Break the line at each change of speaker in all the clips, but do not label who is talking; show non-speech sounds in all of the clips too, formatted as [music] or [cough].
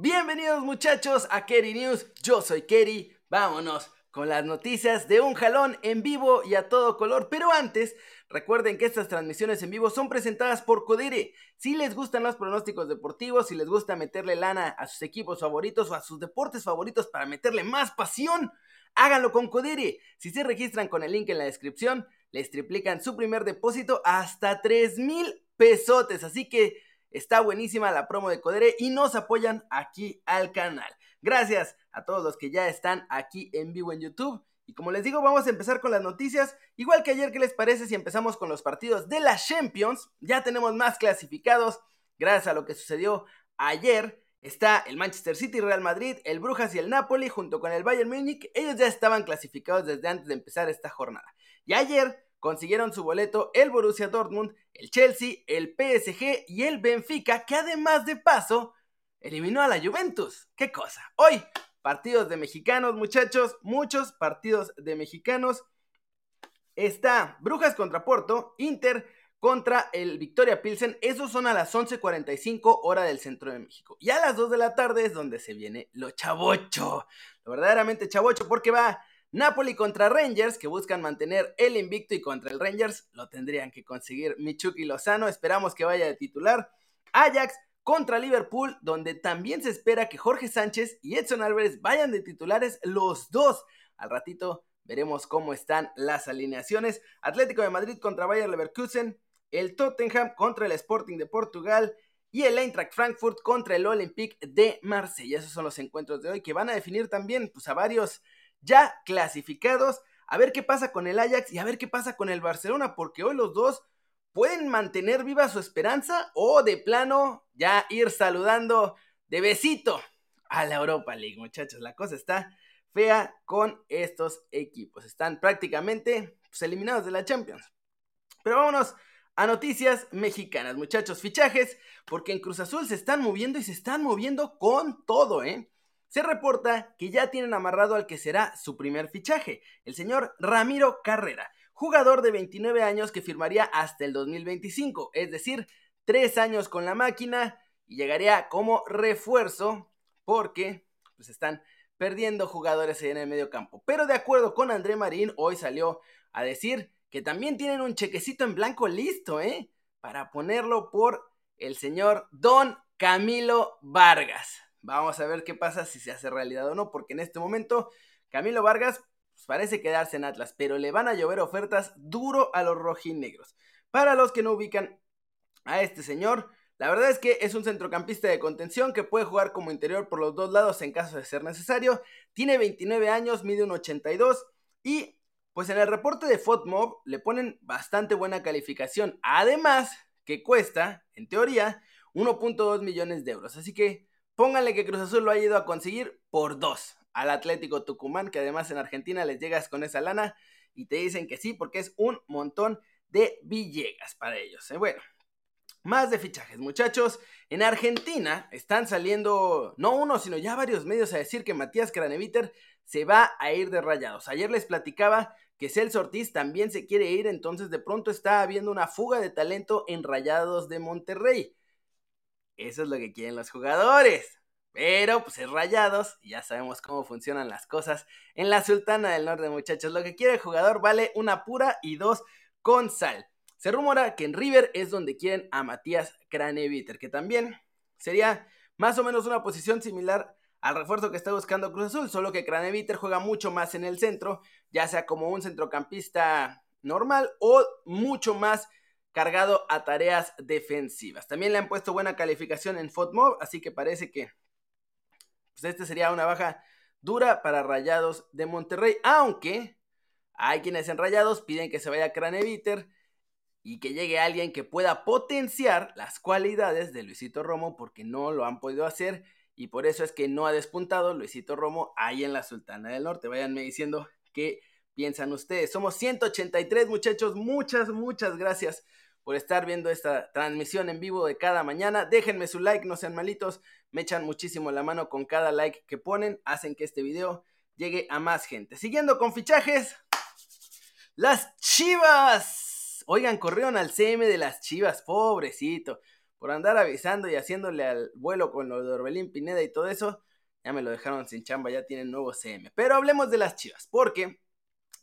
Bienvenidos muchachos a Kerry News, yo soy Kerry, vámonos con las noticias de un jalón en vivo y a todo color, pero antes recuerden que estas transmisiones en vivo son presentadas por Codere. Si les gustan los pronósticos deportivos, si les gusta meterle lana a sus equipos favoritos o a sus deportes favoritos para meterle más pasión, háganlo con Codere. Si se registran con el link en la descripción, les triplican su primer depósito hasta 3 mil pesotes, así que Está buenísima la promo de Codere y nos apoyan aquí al canal. Gracias a todos los que ya están aquí en vivo en YouTube. Y como les digo, vamos a empezar con las noticias. Igual que ayer, ¿qué les parece si empezamos con los partidos de la Champions? Ya tenemos más clasificados. Gracias a lo que sucedió ayer. Está el Manchester City, Real Madrid, el Brujas y el Napoli junto con el Bayern Múnich. Ellos ya estaban clasificados desde antes de empezar esta jornada. Y ayer consiguieron su boleto el Borussia Dortmund, el Chelsea, el PSG y el Benfica, que además de paso eliminó a la Juventus. ¿Qué cosa? Hoy, partidos de mexicanos, muchachos, muchos partidos de mexicanos. Está Brujas contra Porto, Inter contra el Victoria Pilsen. Esos son a las 11:45 hora del centro de México. Y a las 2 de la tarde es donde se viene lo chavocho. Lo verdaderamente chavocho porque va Napoli contra Rangers, que buscan mantener el invicto y contra el Rangers lo tendrían que conseguir Michuki Lozano, esperamos que vaya de titular. Ajax contra Liverpool, donde también se espera que Jorge Sánchez y Edson Álvarez vayan de titulares los dos. Al ratito veremos cómo están las alineaciones. Atlético de Madrid contra Bayer Leverkusen, el Tottenham contra el Sporting de Portugal y el Eintracht Frankfurt contra el Olympique de Marsella. Esos son los encuentros de hoy que van a definir también pues, a varios ya clasificados. A ver qué pasa con el Ajax y a ver qué pasa con el Barcelona, porque hoy los dos pueden mantener viva su esperanza o de plano ya ir saludando de besito a la Europa League, muchachos. La cosa está fea con estos equipos. Están prácticamente pues, eliminados de la Champions. Pero vámonos a noticias mexicanas, muchachos. Fichajes, porque en Cruz Azul se están moviendo y se están moviendo con todo, ¿eh? Se reporta que ya tienen amarrado al que será su primer fichaje, el señor Ramiro Carrera, jugador de 29 años que firmaría hasta el 2025, es decir, tres años con la máquina y llegaría como refuerzo porque pues están perdiendo jugadores en el medio campo. Pero de acuerdo con André Marín, hoy salió a decir que también tienen un chequecito en blanco listo, ¿eh? Para ponerlo por el señor Don Camilo Vargas. Vamos a ver qué pasa si se hace realidad o no, porque en este momento Camilo Vargas pues, parece quedarse en Atlas, pero le van a llover ofertas duro a los rojinegros. Para los que no ubican a este señor, la verdad es que es un centrocampista de contención que puede jugar como interior por los dos lados en caso de ser necesario. Tiene 29 años, mide un 82 y pues en el reporte de FOTMOB le ponen bastante buena calificación. Además que cuesta, en teoría, 1.2 millones de euros. Así que Pónganle que Cruz Azul lo ha ido a conseguir por dos al Atlético Tucumán, que además en Argentina les llegas con esa lana y te dicen que sí, porque es un montón de Villegas para ellos. ¿eh? Bueno, más de fichajes, muchachos. En Argentina están saliendo no uno, sino ya varios medios a decir que Matías Craneviter se va a ir de rayados. Ayer les platicaba que Celso Ortiz también se quiere ir, entonces de pronto está habiendo una fuga de talento en Rayados de Monterrey. Eso es lo que quieren los jugadores. Pero pues es rayados ya sabemos cómo funcionan las cosas en la Sultana del Norte, muchachos. Lo que quiere el jugador vale una pura y dos con sal. Se rumora que en River es donde quieren a Matías Craneviter, que también sería más o menos una posición similar al refuerzo que está buscando Cruz Azul, solo que Craneviter juega mucho más en el centro, ya sea como un centrocampista normal o mucho más cargado a tareas defensivas. También le han puesto buena calificación en FOTMOB, así que parece que pues este sería una baja dura para Rayados de Monterrey, aunque hay quienes en Rayados piden que se vaya Craneviter y que llegue alguien que pueda potenciar las cualidades de Luisito Romo porque no lo han podido hacer y por eso es que no ha despuntado Luisito Romo ahí en la Sultana del Norte. Váyanme diciendo qué piensan ustedes. Somos 183 muchachos, muchas, muchas gracias por estar viendo esta transmisión en vivo de cada mañana. Déjenme su like, no sean malitos, me echan muchísimo la mano con cada like que ponen, hacen que este video llegue a más gente. Siguiendo con fichajes, las Chivas. Oigan, corrieron al CM de las Chivas, pobrecito. por andar avisando y haciéndole al vuelo con lo de Orbelín Pineda y todo eso, ya me lo dejaron sin chamba, ya tienen nuevo CM. Pero hablemos de las chivas, porque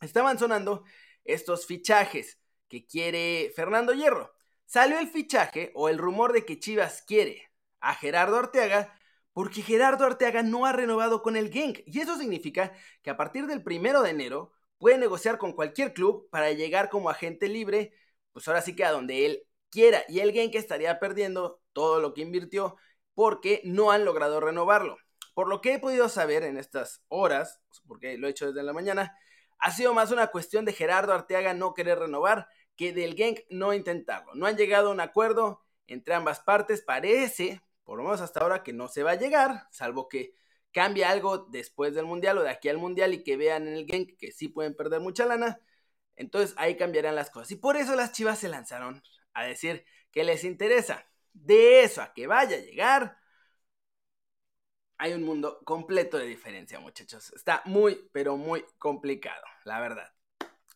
estaban sonando estos fichajes que quiere Fernando Hierro. Salió el fichaje o el rumor de que Chivas quiere a Gerardo Arteaga porque Gerardo Arteaga no ha renovado con el Genk. Y eso significa que a partir del primero de enero puede negociar con cualquier club para llegar como agente libre, pues ahora sí que a donde él quiera. Y el Genk estaría perdiendo todo lo que invirtió porque no han logrado renovarlo. Por lo que he podido saber en estas horas, porque lo he hecho desde la mañana, ha sido más una cuestión de Gerardo Arteaga no querer renovar que del Genk no intentarlo. No han llegado a un acuerdo entre ambas partes. Parece, por lo menos hasta ahora, que no se va a llegar, salvo que cambie algo después del Mundial o de aquí al Mundial y que vean en el Genk que sí pueden perder mucha lana. Entonces ahí cambiarán las cosas. Y por eso las chivas se lanzaron a decir que les interesa. De eso a que vaya a llegar, hay un mundo completo de diferencia, muchachos. Está muy, pero muy complicado, la verdad.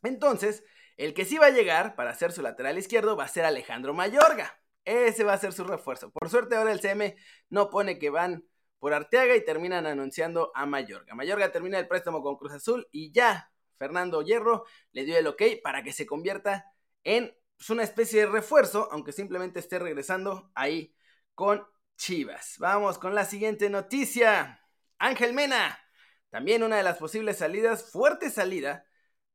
Entonces, el que sí va a llegar para hacer su lateral izquierdo va a ser Alejandro Mayorga. Ese va a ser su refuerzo. Por suerte ahora el CM no pone que van por Arteaga y terminan anunciando a Mayorga. Mayorga termina el préstamo con Cruz Azul y ya Fernando Hierro le dio el ok para que se convierta en pues, una especie de refuerzo, aunque simplemente esté regresando ahí con Chivas. Vamos con la siguiente noticia. Ángel Mena, también una de las posibles salidas, fuerte salida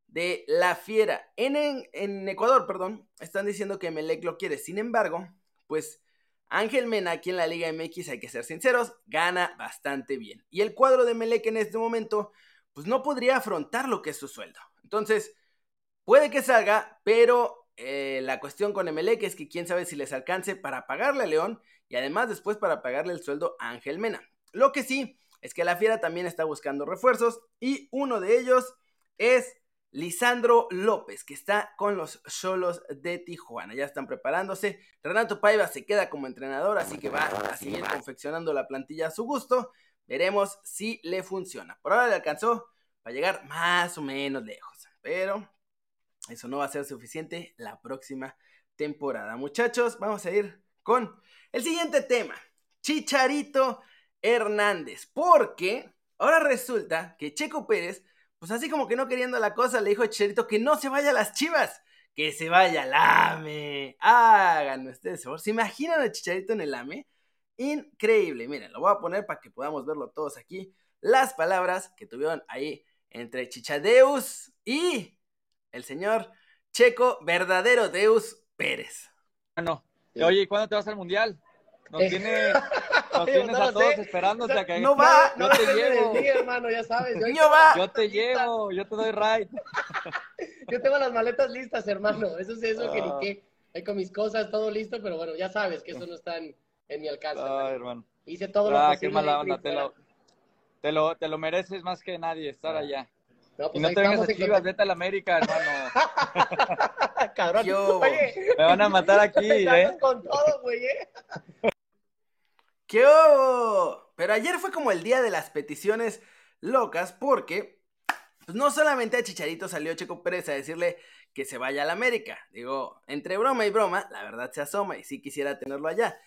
de la Fiera. En, en, Ecuador, perdón, están diciendo que Melec lo quiere. Sin embargo, pues Ángel Mena aquí en la Liga MX, hay que ser sinceros, gana bastante bien. Y el cuadro de Melec en este momento, pues no podría afrontar lo que es su sueldo. Entonces, puede que salga, pero eh, la cuestión con Emelec es que quién sabe si les alcance para pagarle a León y además después para pagarle el sueldo a Ángel Mena. Lo que sí es que la Fiera también está buscando refuerzos y uno de ellos es Lisandro López, que está con los solos de Tijuana. Ya están preparándose. Renato Paiva se queda como entrenador, así que va a seguir confeccionando la plantilla a su gusto. Veremos si le funciona. Por ahora le alcanzó para llegar más o menos lejos, pero eso no va a ser suficiente la próxima temporada. Muchachos, vamos a ir con el siguiente tema. Chicharito Hernández. Porque ahora resulta que Checo Pérez, pues así como que no queriendo la cosa, le dijo a Chicharito que no se vaya a las chivas. Que se vaya al AME. Hagan ustedes favor. ¿Se imaginan a Chicharito en el AME? Increíble. Miren, lo voy a poner para que podamos verlo todos aquí. Las palabras que tuvieron ahí entre Chichadeus y el señor Checo, verdadero Deus Pérez.
Bueno, oye, ¿cuándo te vas al mundial? Nos, eh. tiene, [laughs] nos tienes a todos esperándote a que
No va,
yo te llevo.
Sí, hermano, ya sabes.
Yo, va.
yo te llevo, yo te doy ride. [laughs]
yo tengo las maletas listas, hermano. Eso es eso que ni ah. qué. Ahí con mis cosas, todo listo, pero bueno, ya sabes que eso no está en, mi alcance.
Ay, hermano.
Hice todo lo ah,
qué mala onda. Te lo, te, lo, te lo mereces más que nadie estar allá. No, pues y no te vengas a Chivas, vete a la América, hermano. [laughs]
Cabrón,
me van a matar aquí, ¿eh?
Con todo, güey, ¿eh?
¡Qué hubo! Pero ayer fue como el día de las peticiones locas porque pues no solamente a Chicharito salió Checo Pérez a decirle que se vaya a la América. Digo, entre broma y broma, la verdad se asoma y sí quisiera tenerlo allá.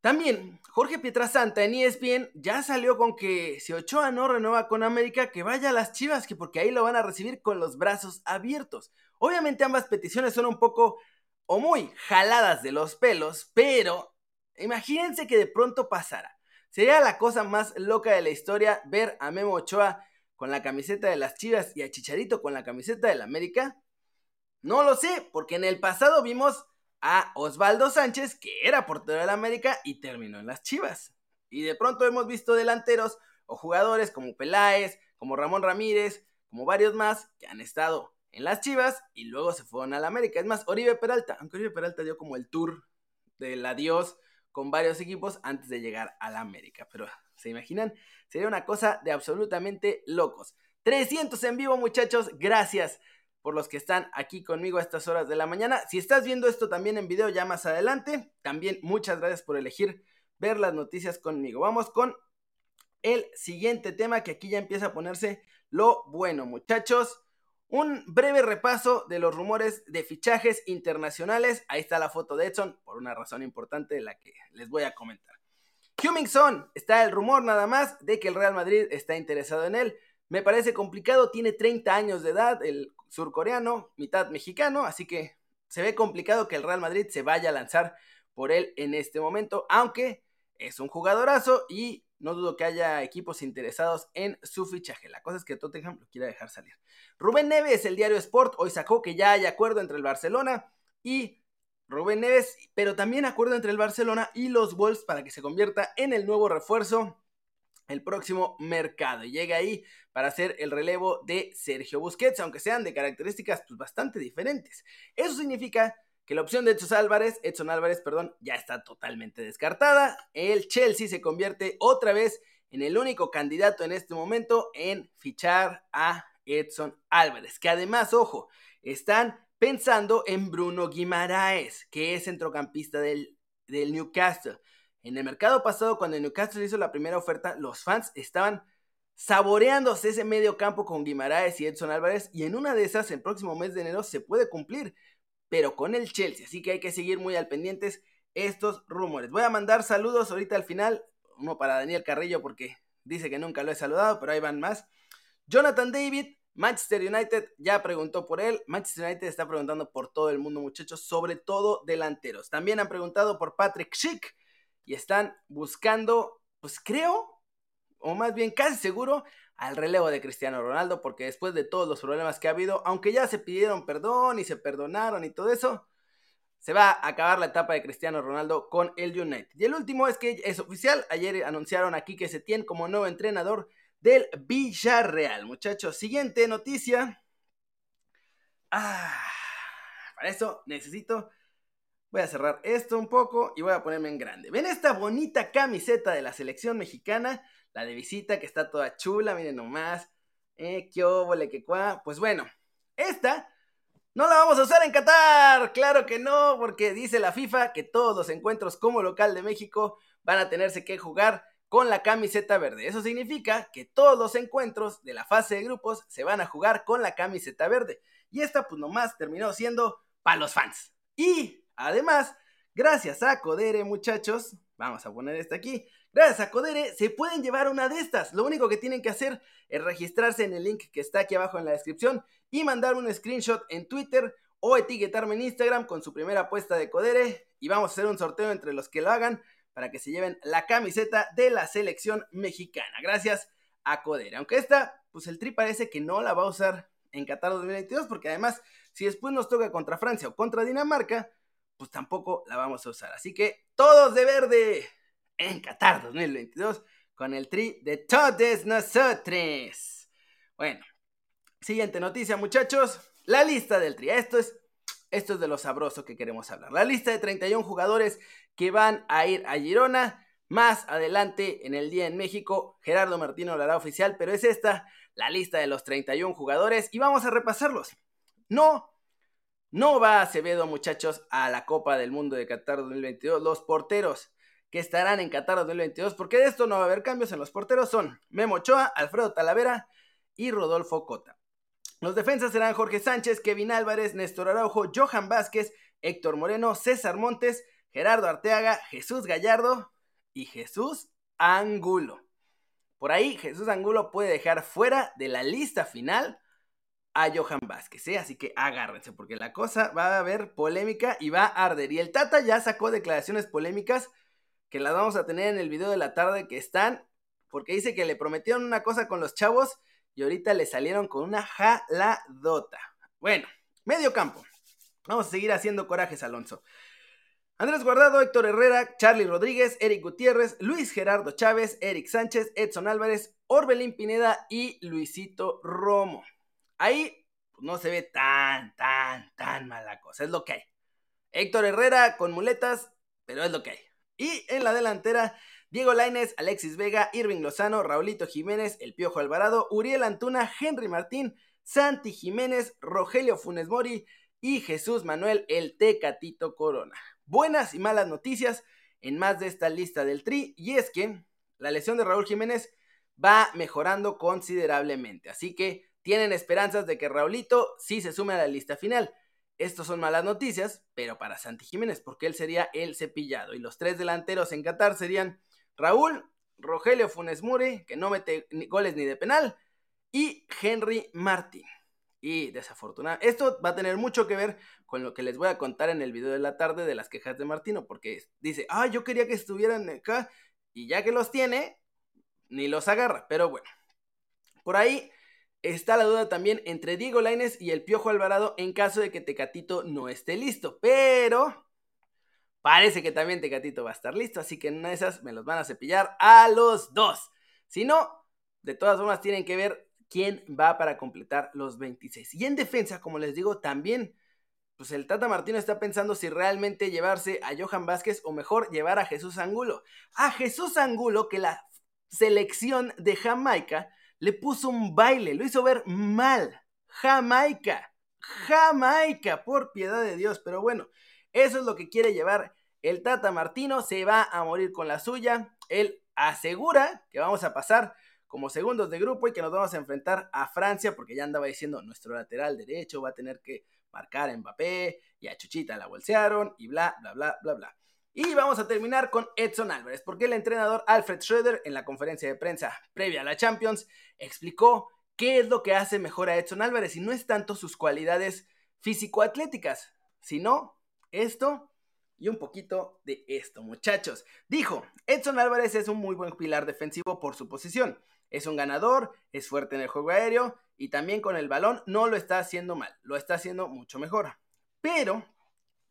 También, Jorge Pietrasanta en ESPN ya salió con que si Ochoa no renueva con América, que vaya a las Chivas, que porque ahí lo van a recibir con los brazos abiertos. Obviamente ambas peticiones son un poco o muy jaladas de los pelos, pero imagínense que de pronto pasara. Sería la cosa más loca de la historia ver a Memo Ochoa con la camiseta de las Chivas y a Chicharito con la camiseta del América. No lo sé, porque en el pasado vimos a Osvaldo Sánchez, que era portero la América y terminó en las Chivas. Y de pronto hemos visto delanteros o jugadores como Peláez, como Ramón Ramírez, como varios más que han estado en las Chivas y luego se fueron a la América. Es más, Oribe Peralta, aunque Oribe Peralta dio como el tour del adiós con varios equipos antes de llegar a la América. Pero, ¿se imaginan? Sería una cosa de absolutamente locos. 300 en vivo, muchachos. Gracias por los que están aquí conmigo a estas horas de la mañana. Si estás viendo esto también en video ya más adelante, también muchas gracias por elegir ver las noticias conmigo. Vamos con el siguiente tema que aquí ya empieza a ponerse lo bueno, muchachos. Un breve repaso de los rumores de fichajes internacionales. Ahí está la foto de Edson, por una razón importante de la que les voy a comentar. Hummingson, está el rumor nada más de que el Real Madrid está interesado en él. Me parece complicado, tiene 30 años de edad, el surcoreano, mitad mexicano, así que se ve complicado que el Real Madrid se vaya a lanzar por él en este momento, aunque es un jugadorazo y no dudo que haya equipos interesados en su fichaje. La cosa es que Tottenham lo quiera dejar salir. Rubén Neves, el diario Sport, hoy sacó que ya hay acuerdo entre el Barcelona y Rubén Neves, pero también acuerdo entre el Barcelona y los Wolves para que se convierta en el nuevo refuerzo el próximo mercado y llega ahí para hacer el relevo de Sergio Busquets, aunque sean de características pues, bastante diferentes. Eso significa que la opción de Edson Álvarez, Edson Álvarez, perdón, ya está totalmente descartada. El Chelsea se convierte otra vez en el único candidato en este momento en fichar a Edson Álvarez, que además, ojo, están pensando en Bruno Guimaraes, que es centrocampista del, del Newcastle. En el mercado pasado, cuando Newcastle hizo la primera oferta, los fans estaban saboreándose ese medio campo con Guimaraes y Edson Álvarez, y en una de esas, el próximo mes de enero, se puede cumplir pero con el Chelsea. Así que hay que seguir muy al pendientes estos rumores. Voy a mandar saludos ahorita al final, uno para Daniel Carrillo porque dice que nunca lo he saludado, pero ahí van más. Jonathan David, Manchester United ya preguntó por él. Manchester United está preguntando por todo el mundo, muchachos, sobre todo delanteros. También han preguntado por Patrick Schick y están buscando, pues creo, o más bien casi seguro, al relevo de Cristiano Ronaldo, porque después de todos los problemas que ha habido, aunque ya se pidieron perdón y se perdonaron y todo eso, se va a acabar la etapa de Cristiano Ronaldo con el United. Y el último es que es oficial, ayer anunciaron aquí que se tiene como nuevo entrenador del Villarreal, muchachos. Siguiente noticia. Ah, para eso necesito Voy a cerrar esto un poco y voy a ponerme en grande. ¿Ven esta bonita camiseta de la selección mexicana? La de visita que está toda chula, miren nomás. Eh, qué óvole, qué cuá. Pues bueno, esta no la vamos a usar en Qatar. Claro que no, porque dice la FIFA que todos los encuentros como local de México van a tenerse que jugar con la camiseta verde. Eso significa que todos los encuentros de la fase de grupos se van a jugar con la camiseta verde. Y esta pues nomás terminó siendo para los fans. Y además, gracias a Codere muchachos, vamos a poner esta aquí, Gracias a Codere se pueden llevar una de estas. Lo único que tienen que hacer es registrarse en el link que está aquí abajo en la descripción y mandar un screenshot en Twitter o etiquetarme en Instagram con su primera apuesta de Codere y vamos a hacer un sorteo entre los que lo hagan para que se lleven la camiseta de la selección mexicana. Gracias a Codere. Aunque esta, pues el Tri parece que no la va a usar en Qatar 2022 porque además si después nos toca contra Francia o contra Dinamarca, pues tampoco la vamos a usar. Así que todos de verde en Qatar 2022 con el tri de todos nosotros. Bueno, siguiente noticia, muchachos. La lista del tri. Esto es, esto es de lo sabroso que queremos hablar. La lista de 31 jugadores que van a ir a Girona. Más adelante en el día en México, Gerardo Martino lo hará oficial, pero es esta la lista de los 31 jugadores y vamos a repasarlos. No, no va Acevedo, muchachos, a la Copa del Mundo de Qatar 2022. Los porteros que estarán en Qatar 2022, porque de esto no va a haber cambios en los porteros, son Memo Ochoa, Alfredo Talavera y Rodolfo Cota. Los defensas serán Jorge Sánchez, Kevin Álvarez, Néstor Araujo, Johan Vázquez, Héctor Moreno, César Montes, Gerardo Arteaga, Jesús Gallardo y Jesús Angulo. Por ahí Jesús Angulo puede dejar fuera de la lista final a Johan Vázquez, ¿eh? así que agárrense porque la cosa va a haber polémica y va a arder. Y el Tata ya sacó declaraciones polémicas que las vamos a tener en el video de la tarde que están, porque dice que le prometieron una cosa con los chavos y ahorita le salieron con una jaladota. Bueno, medio campo. Vamos a seguir haciendo corajes, Alonso. Andrés Guardado, Héctor Herrera, Charlie Rodríguez, Eric Gutiérrez, Luis Gerardo Chávez, Eric Sánchez, Edson Álvarez, Orbelín Pineda y Luisito Romo. Ahí no se ve tan, tan, tan mala cosa. Es lo que hay. Héctor Herrera con muletas, pero es lo que hay. Y en la delantera, Diego Laines, Alexis Vega, Irving Lozano, Raulito Jiménez, El Piojo Alvarado, Uriel Antuna, Henry Martín, Santi Jiménez, Rogelio Funes Mori y Jesús Manuel El Tecatito Corona. Buenas y malas noticias en más de esta lista del Tri, y es que la lesión de Raúl Jiménez va mejorando considerablemente, así que tienen esperanzas de que Raulito sí se sume a la lista final. Estos son malas noticias, pero para Santi Jiménez, porque él sería el cepillado. Y los tres delanteros en Qatar serían Raúl, Rogelio Funes Mure, que no mete goles ni de penal, y Henry Martín. Y desafortunado, esto va a tener mucho que ver con lo que les voy a contar en el video de la tarde de las quejas de Martino, porque dice, ah, yo quería que estuvieran acá, y ya que los tiene, ni los agarra. Pero bueno, por ahí está la duda también entre Diego Laines y el Piojo Alvarado en caso de que Tecatito no esté listo. Pero parece que también Tecatito va a estar listo, así que en una de esas me los van a cepillar a los dos. Si no, de todas formas tienen que ver quién va para completar los 26. Y en defensa, como les digo, también, pues el Tata Martino está pensando si realmente llevarse a Johan Vázquez o mejor llevar a Jesús Angulo. A Jesús Angulo, que la selección de Jamaica le puso un baile, lo hizo ver mal. Jamaica, Jamaica, por piedad de Dios. Pero bueno, eso es lo que quiere llevar el Tata Martino. Se va a morir con la suya. Él asegura que vamos a pasar como segundos de grupo y que nos vamos a enfrentar a Francia, porque ya andaba diciendo nuestro lateral derecho va a tener que marcar a Mbappé y a Chuchita la bolsearon y bla, bla, bla, bla, bla. Y vamos a terminar con Edson Álvarez, porque el entrenador Alfred Schroeder en la conferencia de prensa previa a la Champions explicó qué es lo que hace mejor a Edson Álvarez y no es tanto sus cualidades físico-atléticas, sino esto y un poquito de esto, muchachos. Dijo, Edson Álvarez es un muy buen pilar defensivo por su posición. Es un ganador, es fuerte en el juego aéreo y también con el balón no lo está haciendo mal, lo está haciendo mucho mejor. Pero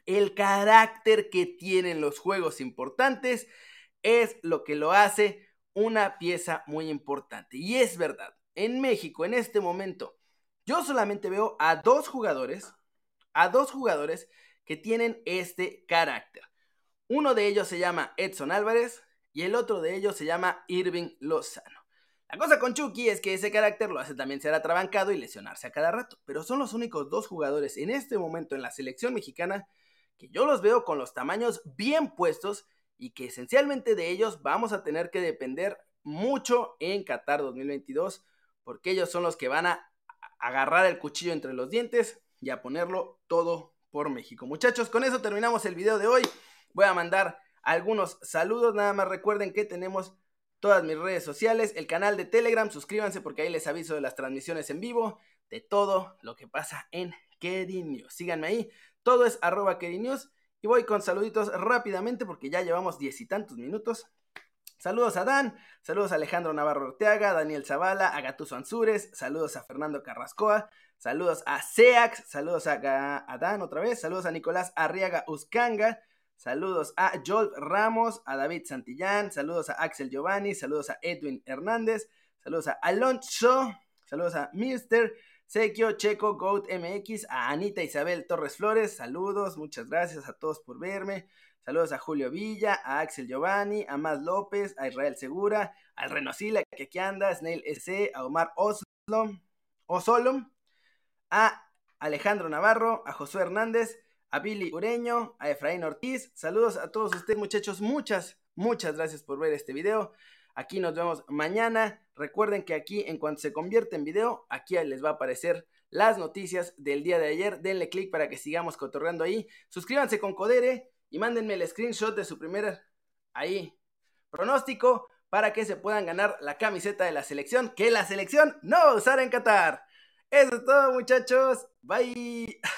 el carácter que tienen los juegos importantes es lo que lo hace una pieza muy importante. Y es verdad, en México en este momento yo solamente veo a dos jugadores, a dos jugadores que tienen este carácter. Uno de ellos se llama Edson Álvarez y el otro de ellos se llama Irving Lozano. La cosa con Chucky es que ese carácter lo hace también ser atrabancado y lesionarse a cada rato, pero son los únicos dos jugadores en este momento en la selección mexicana que yo los veo con los tamaños bien puestos y que esencialmente de ellos vamos a tener que depender mucho en Qatar 2022 porque ellos son los que van a agarrar el cuchillo entre los dientes y a ponerlo todo por México. Muchachos, con eso terminamos el video de hoy. Voy a mandar algunos saludos, nada más recuerden que tenemos todas mis redes sociales, el canal de Telegram, suscríbanse porque ahí les aviso de las transmisiones en vivo, de todo lo que pasa en Keri News. Síganme ahí, todo es arroba News. Y voy con saluditos rápidamente porque ya llevamos diez y tantos minutos. Saludos a Dan, saludos a Alejandro Navarro Orteaga, Daniel Zavala, a Gatuso Ansures, saludos a Fernando Carrascoa, saludos a Seax, saludos a, Dan otra vez, saludos a Nicolás Arriaga Uscanga, saludos a Joel Ramos, a David Santillán, saludos a Axel Giovanni, saludos a Edwin Hernández, saludos a Alonso, saludos a Mister, Sequio, Checo, Goat MX, a Anita Isabel Torres Flores, saludos, muchas gracias a todos por verme. Saludos a Julio Villa, a Axel Giovanni, a Maz López, a Israel Segura, al Renosila que aquí anda, Snail S, a Omar Oslo, Osolom, a Alejandro Navarro, a Josué Hernández, a Billy Ureño, a Efraín Ortiz. Saludos a todos ustedes, muchachos. Muchas, muchas gracias por ver este video. Aquí nos vemos mañana. Recuerden que aquí, en cuanto se convierte en video, aquí les va a aparecer las noticias del día de ayer. Denle click para que sigamos cotorreando ahí. Suscríbanse con Codere y mándenme el screenshot de su primer ahí pronóstico para que se puedan ganar la camiseta de la selección que la selección no va a usar en Qatar. Eso es todo muchachos. Bye. [laughs]